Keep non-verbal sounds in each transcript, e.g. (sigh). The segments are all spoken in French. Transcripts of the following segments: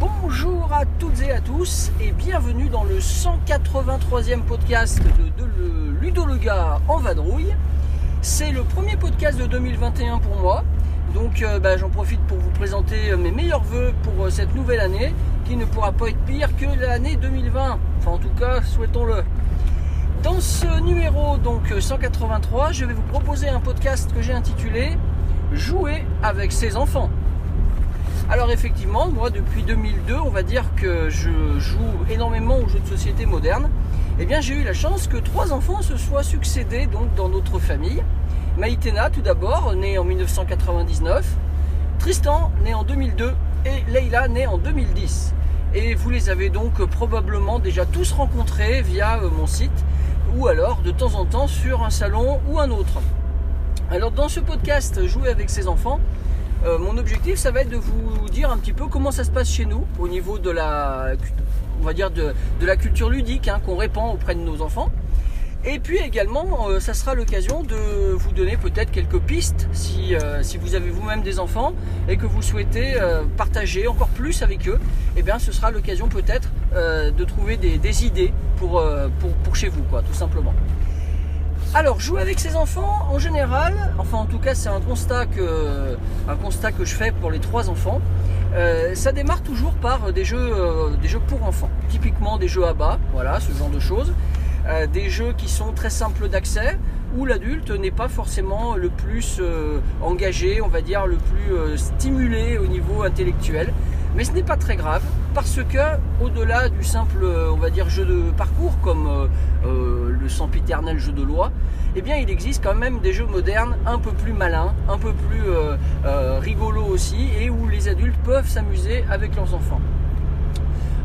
Bonjour à toutes et à tous et bienvenue dans le 183e podcast de, de le Ludo le gars en vadrouille. C'est le premier podcast de 2021 pour moi. Donc euh, bah, j'en profite pour vous présenter euh, mes meilleurs voeux pour euh, cette nouvelle année qui ne pourra pas être pire que l'année 2020. Enfin en tout cas, souhaitons-le. Dans ce numéro donc 183, je vais vous proposer un podcast que j'ai intitulé Jouer avec ses enfants. Alors effectivement, moi depuis 2002, on va dire que je joue énormément aux jeux de société modernes. Eh bien, j'ai eu la chance que trois enfants se soient succédés donc dans notre famille. Maïtena tout d'abord, née en 1999, Tristan né en 2002 et Leila née en 2010. Et vous les avez donc probablement déjà tous rencontrés via euh, mon site ou alors de temps en temps sur un salon ou un autre. Alors dans ce podcast Jouer avec ses enfants, euh, mon objectif ça va être de vous dire un petit peu comment ça se passe chez nous au niveau de la on va dire de, de la culture ludique hein, qu'on répand auprès de nos enfants. Et puis également, euh, ça sera l'occasion de vous donner peut-être quelques pistes si, euh, si vous avez vous-même des enfants et que vous souhaitez partager encore plus avec eux. Et bien, ce sera l'occasion peut-être de trouver des, des idées pour, pour, pour, chez vous, quoi, tout simplement. Alors, jouer avec ses enfants, en général, enfin en tout cas, c'est un constat que je fais pour les trois enfants. ça démarre toujours par des jeux, des jeux pour enfants, typiquement des jeux à bas, voilà, ce genre de choses. Euh, des jeux qui sont très simples d'accès, où l'adulte n'est pas forcément le plus euh, engagé, on va dire le plus euh, stimulé au niveau intellectuel. Mais ce n'est pas très grave parce que au-delà du simple, on va dire, jeu de parcours comme le sempiternel jeu de loi, eh bien, il existe quand même des jeux modernes un peu plus malins, un peu plus rigolos aussi, et où les adultes peuvent s'amuser avec leurs enfants.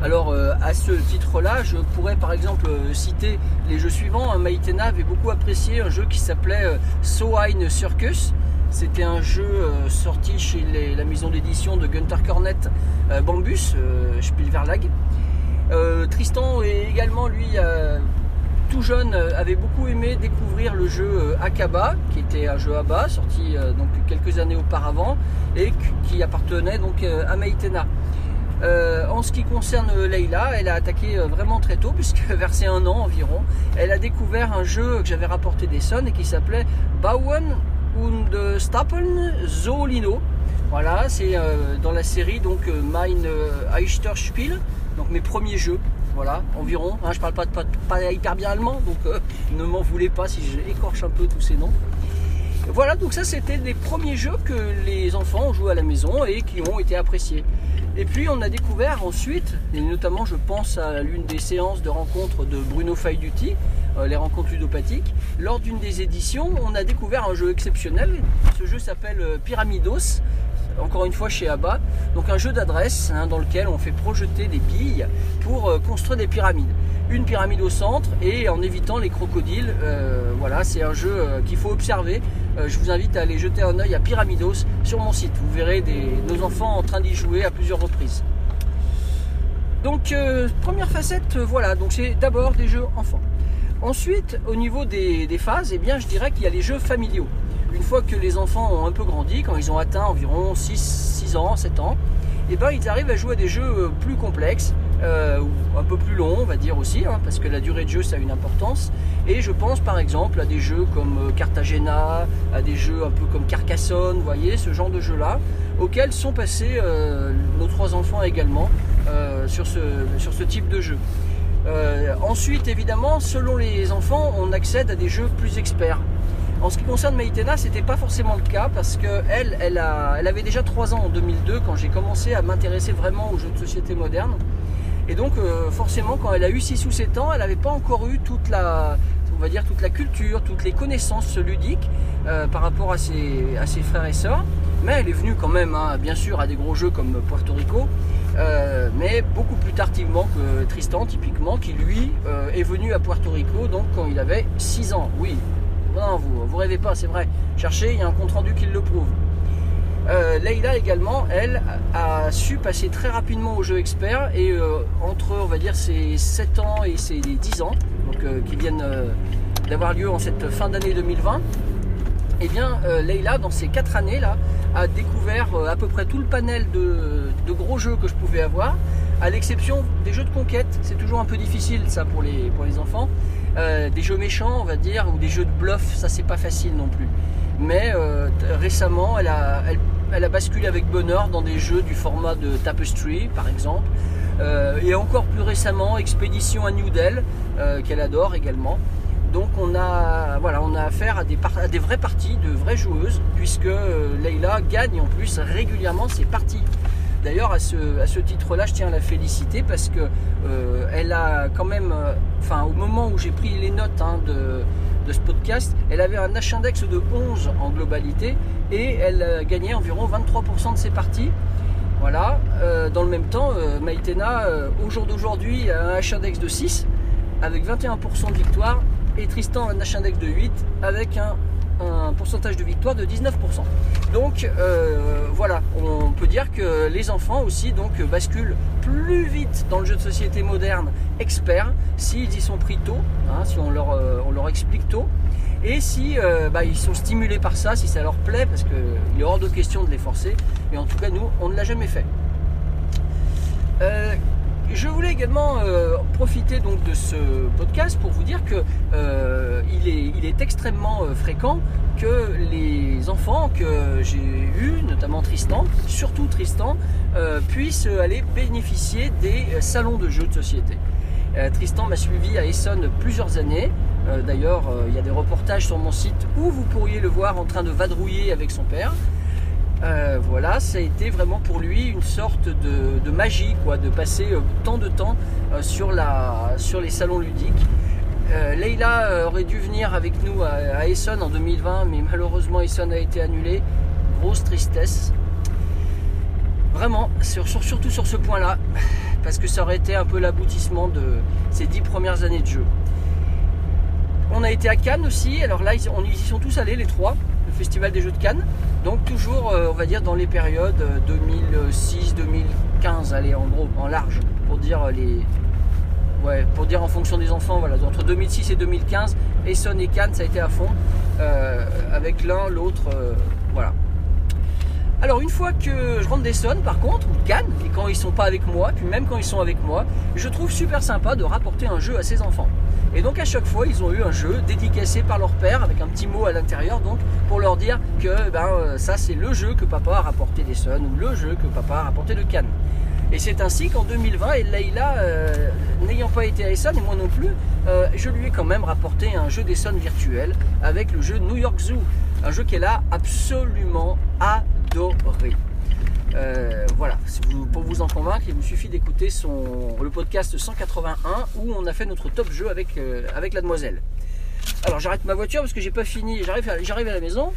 Alors euh, à ce titre-là, je pourrais par exemple euh, citer les jeux suivants. Maïtena avait beaucoup apprécié un jeu qui s'appelait euh, Circus. C'était un jeu sorti chez la maison d'édition de Gunter Cornet Bambus, Spielverlag. Tristan est également lui tout jeune avait beaucoup aimé découvrir le jeu Akaba, qui était un jeu bas sorti donc quelques années auparavant et qui appartenait donc à Maïtena. Euh, en ce qui concerne Leïla, elle a attaqué euh, vraiment très tôt, puisque (laughs) vers un an environ, elle a découvert un jeu que j'avais rapporté des Sons et qui s'appelait Bauen und Stapeln Zolino. Voilà, c'est euh, dans la série donc Mein Eichterspiel, donc mes premiers jeux. Voilà, environ. Hein, je parle pas, hyper bien allemand, donc (laughs) ne m'en voulez pas si j'écorche un peu tous ces noms. Voilà, donc ça c'était les premiers jeux que les enfants ont joué à la maison et qui ont été appréciés. Et puis on a découvert ensuite, et notamment je pense à l'une des séances de rencontres de Bruno Faiduti, euh, les rencontres ludopathiques, lors d'une des éditions, on a découvert un jeu exceptionnel. Ce jeu s'appelle euh, Pyramidos, encore une fois chez ABBA. Donc un jeu d'adresse hein, dans lequel on fait projeter des billes pour euh, construire des pyramides. Une pyramide au centre et en évitant les crocodiles. voilà, c'est un jeu qu'il faut observer. je vous invite à aller jeter un oeil à Pyramidos sur mon site. Vous verrez nos enfants en train d'y jouer à plusieurs reprises. Donc première facette, voilà, donc c'est d'abord des jeux enfants. Ensuite, au niveau des, phases, eh bien, je dirais qu'il y a les jeux familiaux. Une fois que les enfants ont un peu grandi, quand ils ont atteint environ 6, ans, 7 ans, eh ben, ils arrivent à jouer à des jeux euh, plus complexes, euh, un peu plus longs, on va dire aussi, hein, parce que la durée de jeu, ça a une importance. Et je pense par exemple à des jeux comme euh, Cartagena, à des jeux un peu comme Carcassonne, voyez, ce genre de jeux-là, auxquels sont passés nos trois enfants également sur, ce, sur ce type de jeu. Euh, ensuite, évidemment, selon les enfants, on accède à des jeux plus experts. En ce qui concerne Maïtena, c'était pas forcément le cas parce que elle, avait déjà 3 ans en 2002 quand j'ai commencé à m'intéresser vraiment aux jeux de société modernes. Et donc, euh, forcément, quand elle a eu 6 ou 7 ans, elle n'avait pas encore eu toute la, on va dire, toute la culture, toutes les connaissances ludiques euh, par rapport à ses, à ses, frères et sœurs. Mais elle est venue quand même, hein, bien sûr, à des gros jeux comme Puerto Rico. Euh, mais beaucoup plus tardivement que Tristan, typiquement, qui lui euh, est venu à Puerto Rico donc quand il avait 6 ans. Oui, vous, vous rêvez pas, c'est vrai. Cherchez, il y a un compte rendu qui le prouve. Euh, Leïla également, elle, a su passer très rapidement au jeu expert et entre, on va dire, ses 7 ans et ses 10 ans, donc qui viennent d'avoir lieu en cette fin d'année 2020, eh bien, euh, Leïla, dans ces 4 années là, a découvert euh, à peu près tout le panel de, gros jeux que je pouvais avoir, à l'exception des jeux de conquête. C'est toujours un peu difficile ça pour les, enfants. Euh, des jeux méchants, on va dire, ou des jeux de bluff, ça c'est pas facile non plus. Mais euh, récemment, elle a, basculé avec bonheur dans des jeux du format de Tapestry, par exemple. Et encore plus récemment, Expédition à New Delhi, qu'elle adore également. Donc on a, voilà, on a affaire à des, vraies parties de vraies joueuses, puisque euh, Leïla gagne en plus régulièrement ses parties. D'ailleurs, à ce, à ce titre-là, je tiens à la féliciter parce que euh, elle a quand même, euh, au moment où j'ai pris les notes hein, de, de ce podcast, elle avait un H-index de 11 en globalité et elle euh, gagnait environ 23% de ses parties. Voilà. Dans le même temps, Maïtena, au jour d'aujourd'hui, a un H-index de 6 avec 21% de victoire et Tristan un H-index de 8 avec un, pourcentage de victoire de 19%. Donc euh, voilà, on peut dire que les enfants aussi donc basculent plus vite dans le jeu de société moderne expert s'ils y sont pris tôt, hein, si on leur, euh, on leur explique tôt. Et si euh, bah, ils sont stimulés par ça, si ça leur plaît, parce qu'il est hors de question de les forcer. Et en tout cas, nous, on ne l'a jamais fait. Je voulais également euh, profiter de ce podcast pour vous dire que euh, il, est, extrêmement euh, fréquent que les enfants que j'ai eus, notamment Tristan, surtout Tristan, puissent aller bénéficier des salons de jeux de société. Tristan m'a suivi à Essonne plusieurs années. D'ailleurs, il y a des reportages sur mon site où vous pourriez le voir en train de vadrouiller avec son père. Euh, voilà, ça a été vraiment pour lui une sorte de, magie, quoi, de passer euh, tant de temps euh, sur, les salons ludiques. Euh, aurait dû venir avec nous à, à Essonne en 2020, mais malheureusement Essonne a été annulé. Grosse tristesse. Vraiment, sur, sur- surtout sur ce point-là, parce que ça aurait été un peu l'aboutissement de ces dix premières années de jeu. On a été à Cannes aussi, alors là ils y sont tous allés les trois, le festival des jeux de Cannes. Donc toujours, euh, on va dire, dans les périodes euh, 2006-2015, allez, en gros, en large, pour dire euh, les... Ouais, pour dire en fonction des enfants, voilà, entre 2006 et 2015, Essonne et Cannes, ça a été à fond, euh, avec l'un, l'autre, euh, voilà. Alors une fois que je rentre d'Essonne par contre, ou Cannes, et quand ils sont pas avec moi, puis même quand ils sont avec moi, je trouve super sympa de rapporter un jeu à ses enfants. Et donc à chaque fois, ils ont eu un jeu dédicacé par leur père avec un petit mot à l'intérieur, donc pour leur dire que ben, euh, ça c'est le jeu que papa a rapporté d'Essonne ou le jeu que papa a rapporté de Cannes. Et c'est ainsi qu'en 2020, et Leïla, euh, n'ayant pas été à Essonne, et moi non plus, euh, je lui ai quand même rapporté un jeu d'Essonne virtuel avec le jeu New York Zoo. Un jeu qu'elle a absolument adoré. Euh, voilà, pour vous en convaincre, il vous suffit d'écouter son, le podcast 181 où on a fait notre top jeu avec, euh, avec la demoiselle. Alors j'arrête ma voiture parce que j'ai pas fini, j'arrive à, j'arrive à la maison.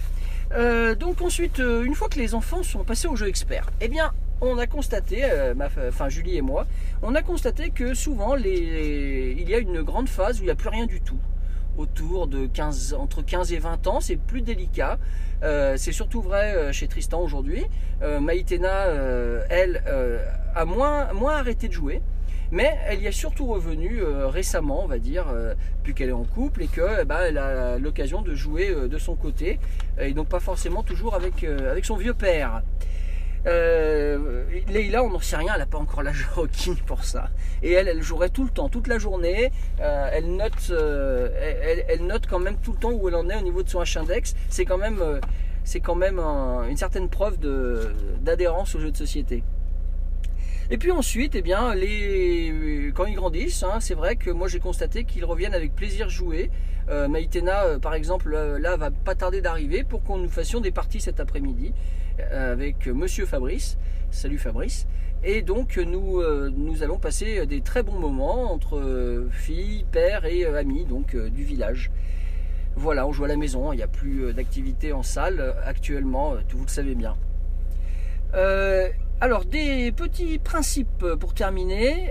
Euh, donc ensuite, une fois que les enfants sont passés au jeu expert, eh bien on a constaté, ma, enfin Julie et moi, on a constaté que souvent il y a une grande phase où il n'y a plus rien du tout. Autour de 15, entre 15 et 20 ans, c'est plus délicat. Euh, c'est surtout vrai euh, chez Tristan aujourd'hui. Euh, euh, elle, a moins, moins arrêté de jouer. Mais elle y est surtout revenue récemment, on va dire, euh, puis qu'elle est en couple et que eh ben, elle a l'occasion de jouer de son côté, et donc pas forcément toujours avec, avec son vieux père. Euh, Leïla, on n'en sait rien, elle n'a pas encore l'âge requis pour ça. Et elle, elle jouerait tout le temps, toute la journée. Euh, elle, note, euh, elle, note quand même tout le temps où elle en est au niveau de son H-index. C'est quand même, euh, c'est quand même un- une certaine preuve d'adhérence au jeu de société. Et puis ensuite, eh bien, les... quand ils grandissent, hein, c'est vrai que moi j'ai constaté qu'ils reviennent avec plaisir jouer. Euh, Maïtena, par exemple, là, va pas tarder d'arriver pour qu'on nous fassions des parties cet après-midi avec Monsieur Fabrice. Salut Fabrice. Et donc nous, euh, nous allons passer des très bons moments entre euh, filles, pères et euh, amis donc du village. Voilà, on joue à la maison, il n'y a plus d'activité en salle actuellement, vous le savez bien. Alors, des petits principes pour terminer.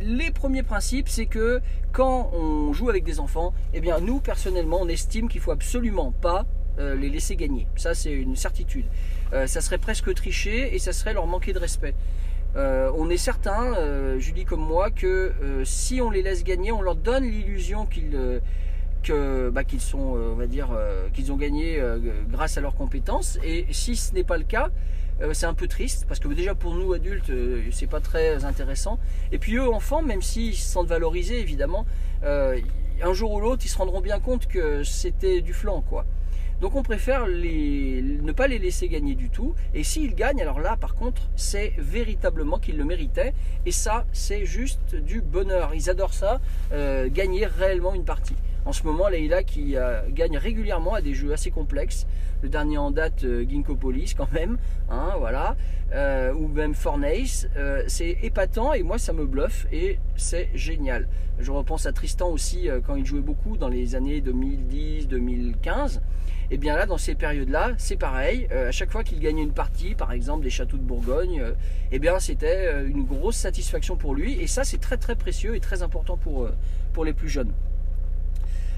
Les premiers principes, c'est que quand on joue avec des enfants, eh bien, nous, personnellement, on estime qu'il faut absolument pas euh, les laisser gagner. Ça, c'est une certitude. Euh, ça serait presque tricher et ça serait leur manquer de respect. on est certain, Julie comme moi, que si on les laisse gagner, on leur donne l'illusion qu'ils bah, sont, on va dire, qu'ils ont gagné grâce à leurs compétences. Et si ce n'est pas le cas, euh, c'est un peu triste parce que déjà pour nous adultes, euh, c'est pas très intéressant. Et puis eux enfants, même s'ils se sentent valorisés évidemment, euh, un jour ou l'autre, ils se rendront bien compte que c'était du flanc quoi. Donc on préfère ne pas les laisser gagner du tout. Et s'ils gagnent, alors là par contre, c'est véritablement qu'ils le méritaient. Et ça, c'est juste du bonheur. Ils adorent ça, gagner réellement une partie. En ce moment, Leïla qui gagne régulièrement à des jeux assez complexes le dernier en date euh, Ginkgo Police quand même, hein, voilà, euh, ou même Fornace, euh, c'est épatant et moi ça me bluffe et c'est génial. Je repense à Tristan aussi quand il jouait beaucoup dans les années 2010-2015. Et eh bien là, dans ces périodes-là, c'est pareil. à chaque fois qu'il gagnait une partie, par exemple des châteaux de Bourgogne, et eh bien c'était une grosse satisfaction pour lui. Et ça, c'est très très précieux et très important pour, pour les plus jeunes.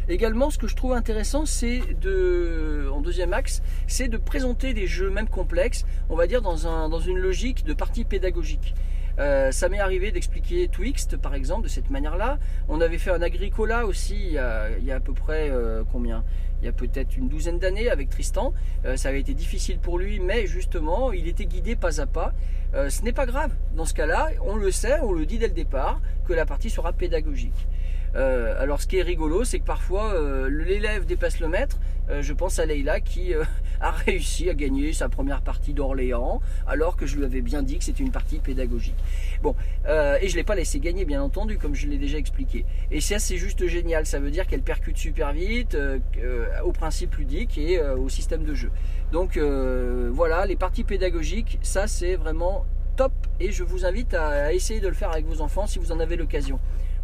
Également, ce que je trouve intéressant, c'est de, en deuxième axe, c'est de présenter des jeux même complexes, on va dire dans, un, dans une logique de partie pédagogique. Euh, ça m'est arrivé d'expliquer Twixt, par exemple, de cette manière-là. On avait fait un Agricola aussi il y a, à peu près euh, combien? Il y a peut-être une douzaine d'années avec Tristan. Euh, ça avait été difficile pour lui, mais justement, il était guidé pas à pas. ce n'est pas grave. Dans ce cas-là, on le sait, on le dit dès le départ, que la partie sera pédagogique. Euh, alors ce qui est rigolo, c'est que parfois euh, l'élève dépasse le maître. Euh, je pense à Leïla qui (laughs) a réussi à gagner sa première partie d'Orléans, alors que je lui avais bien dit que c'était une partie pédagogique. Bon, et je l'ai pas laissé gagner, bien entendu, comme je l'ai déjà expliqué. Et ça, c'est juste génial. Ça veut dire qu'elle percute super vite au principe ludique et au système de jeu. Donc voilà, les parties pédagogiques, ça c'est vraiment top. Et je vous invite à essayer de le faire avec vos enfants si vous en avez l'occasion.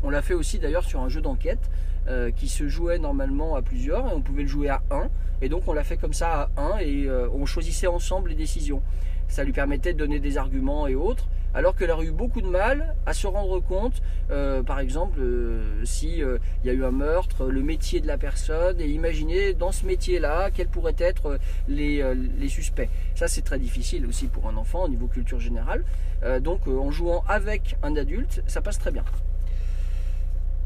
On l'a fait aussi d'ailleurs sur un jeu d'enquête euh, qui se jouait normalement à plusieurs et on pouvait le jouer à 1. Et donc on l'a fait comme ça à 1 et euh, on choisissait ensemble les décisions. Ça lui permettait de donner des arguments et autres. Alors qu'elle aurait eu beaucoup de mal à se rendre compte, euh, par exemple, s'il y a eu un meurtre, le métier de la personne, et imaginer dans ce métier-là quels pourraient être les suspects. Ça, c'est très difficile aussi pour un enfant au niveau culture générale. donc, en jouant avec un adulte, ça passe très bien.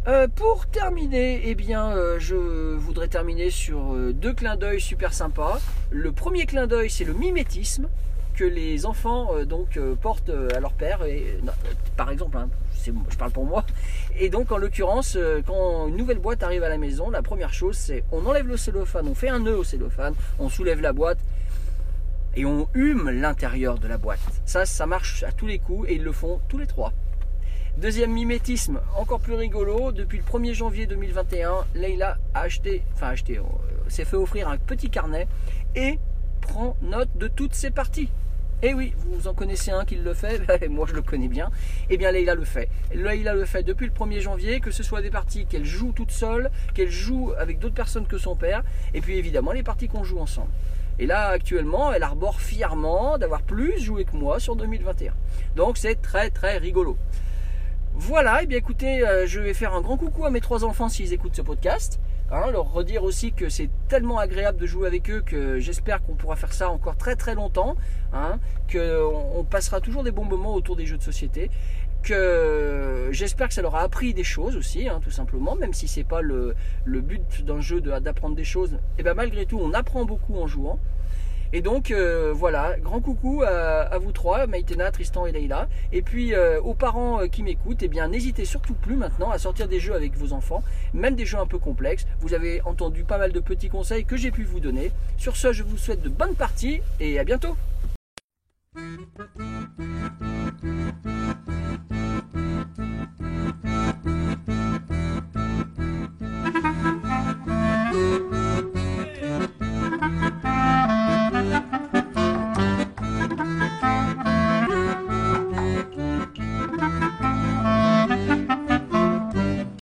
Euh, pour terminer, eh bien, euh, je voudrais terminer sur euh, deux clins d'œil super sympas. Le premier clin d'œil, c'est le mimétisme que les enfants donc portent à leur père. Par exemple, hein, je parle pour moi. Et donc, en l'occurrence, quand une nouvelle boîte arrive à la maison, la première chose, c'est on enlève le cellophane, on fait un nœud au cellophane, on soulève la boîte et on hume l'intérieur de la boîte. Ça, ça marche à tous les coups et ils le font tous les trois. Deuxième mimétisme, encore plus rigolo, depuis le 1er janvier 2021, Leila a acheté, euh, s'est fait offrir un petit carnet et prend note de toutes ses parties. Eh oui, vous en connaissez un qui le fait, (laughs) moi je le connais bien. Eh bien Leila le fait. Leila le fait depuis le 1er janvier, que ce soit des parties qu'elle joue toute seule, qu'elle joue avec d'autres personnes que son père, et puis évidemment les parties qu'on joue ensemble. Et là actuellement, elle arbore fièrement d'avoir plus joué que moi sur 2021. Donc c'est très très rigolo. Voilà, et eh bien écoutez, euh, je vais faire un grand coucou à mes trois enfants s'ils écoutent ce podcast. Hein, leur redire aussi que c'est tellement agréable de jouer avec eux que j'espère qu'on pourra faire ça encore très très longtemps, hein, qu'on passera toujours des bons moments autour des jeux de société, que j'espère que ça leur a appris des choses aussi, hein, tout simplement, même si c'est pas le, but d'un jeu d'apprendre des choses, et eh bien malgré tout on apprend beaucoup en jouant. Et donc euh, voilà, grand coucou à, vous trois, Maïtena, Tristan et Leïla. Et puis euh, aux parents euh, qui m'écoutent, eh bien n'hésitez surtout plus maintenant à sortir des jeux avec vos enfants, même des jeux un peu complexes. Vous avez entendu pas mal de petits conseils que j'ai pu vous donner. Sur ce, je vous souhaite de bonnes parties et à bientôt.